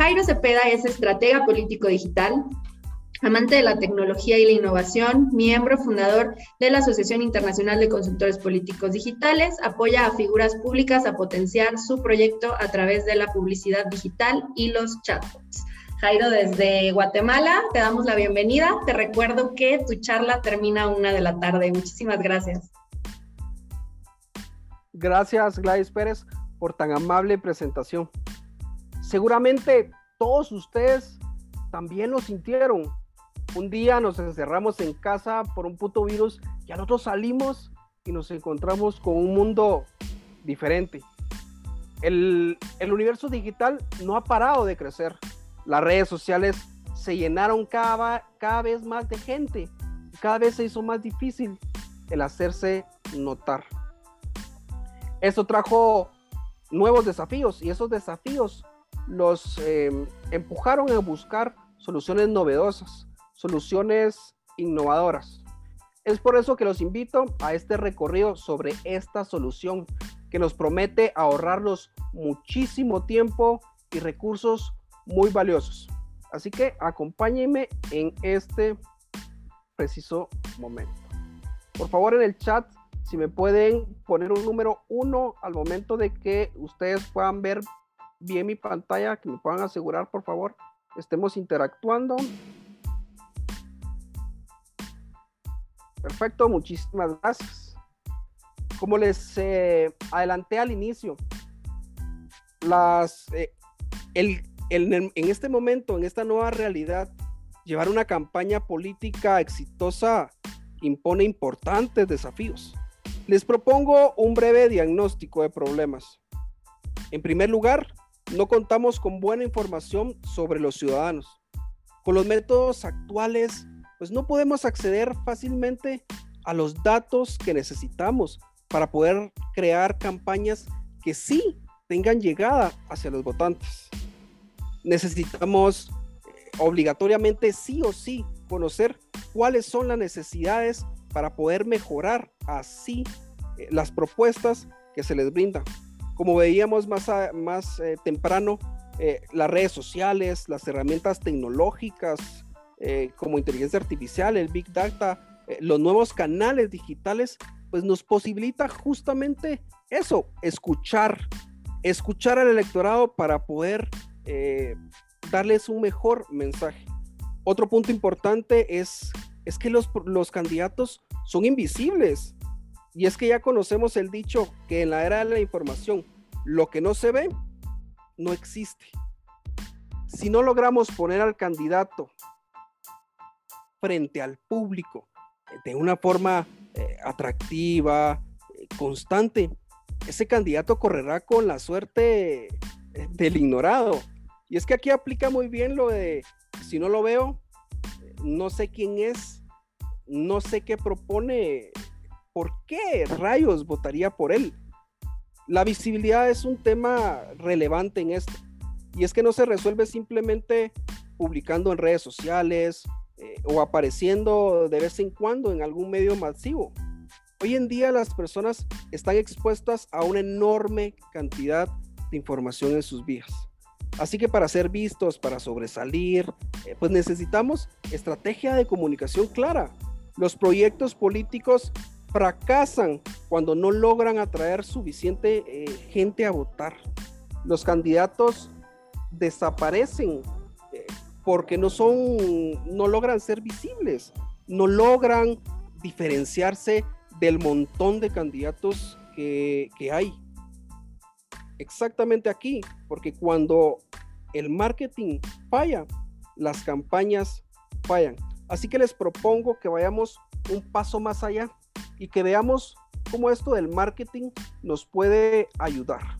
Jairo Cepeda es estratega político digital, amante de la tecnología y la innovación, miembro fundador de la Asociación Internacional de Consultores Políticos Digitales, apoya a figuras públicas a potenciar su proyecto a través de la publicidad digital y los chatbots. Jairo, desde Guatemala, te damos la bienvenida. Te recuerdo que tu charla termina una de la tarde. Muchísimas gracias. Gracias, Gladys Pérez, por tan amable presentación. Seguramente todos ustedes también lo sintieron un día nos encerramos en casa por un puto virus y al nosotros salimos y nos encontramos con un mundo diferente. El, universo digital no ha parado de crecer. Las redes sociales se llenaron cada, cada vez más de gente. Cada vez se hizo más difícil el hacerse notar. Esto trajo nuevos desafíos y esos desafíos los eh, empujaron a buscar soluciones novedosas soluciones innovadoras. Es por eso que los invito a este recorrido sobre esta solución que nos promete ahorrarnos muchísimo tiempo y recursos muy valiosos. Así que acompáñenme en este preciso momento. Por favor en el chat, si me pueden poner un número uno al momento de que ustedes puedan ver bien mi pantalla, que me puedan asegurar, por favor, estemos interactuando. Perfecto, muchísimas gracias. Como les eh, adelanté al inicio, las, eh, el, en este momento, en esta nueva realidad, llevar una campaña política exitosa impone importantes desafíos. Les propongo un breve diagnóstico de problemas. En primer lugar, no contamos con buena información sobre los ciudadanos. Con los métodos actuales pues no podemos acceder fácilmente a los datos que necesitamos para poder crear campañas que sí tengan llegada hacia los votantes. Necesitamos eh, obligatoriamente sí o sí conocer cuáles son las necesidades para poder mejorar así eh, las propuestas que se les brindan. Como veíamos más, más eh, temprano, las redes sociales, las herramientas tecnológicas, eh, como inteligencia artificial, el Big Data, eh, los nuevos canales digitales, pues nos posibilita justamente eso, escuchar, escuchar al electorado para poder eh, darles un mejor mensaje. Otro punto importante es, es que los, los candidatos son invisibles. Y es que ya conocemos el dicho que en la era de la información, lo que no se ve, no existe. Si no logramos poner al candidato frente al público eh, de una forma eh, atractiva, eh, constante, ese candidato correrá con la suerte del ignorado. Y es que aquí aplica muy bien lo de, si no lo veo, no sé quién es, no sé qué propone, ¿por qué rayos votaría por él? La visibilidad es un tema relevante en esto. Y es que no se resuelve simplemente publicando en redes sociales eh, o apareciendo de vez en cuando en algún medio masivo. Hoy en día las personas están expuestas a una enorme cantidad de información en sus vidas. Así que para ser vistos, para sobresalir, eh, pues necesitamos estrategia de comunicación clara. Los proyectos políticos fracasan cuando no logran atraer suficiente eh, gente a votar. Los candidatos desaparecen porque no son, no logran ser visibles, no logran diferenciarse del montón de candidatos que, que hay. Exactamente aquí, porque cuando el marketing falla, las campañas fallan. Así que les propongo que vayamos un paso más allá y que veamos cómo esto del marketing nos puede ayudar.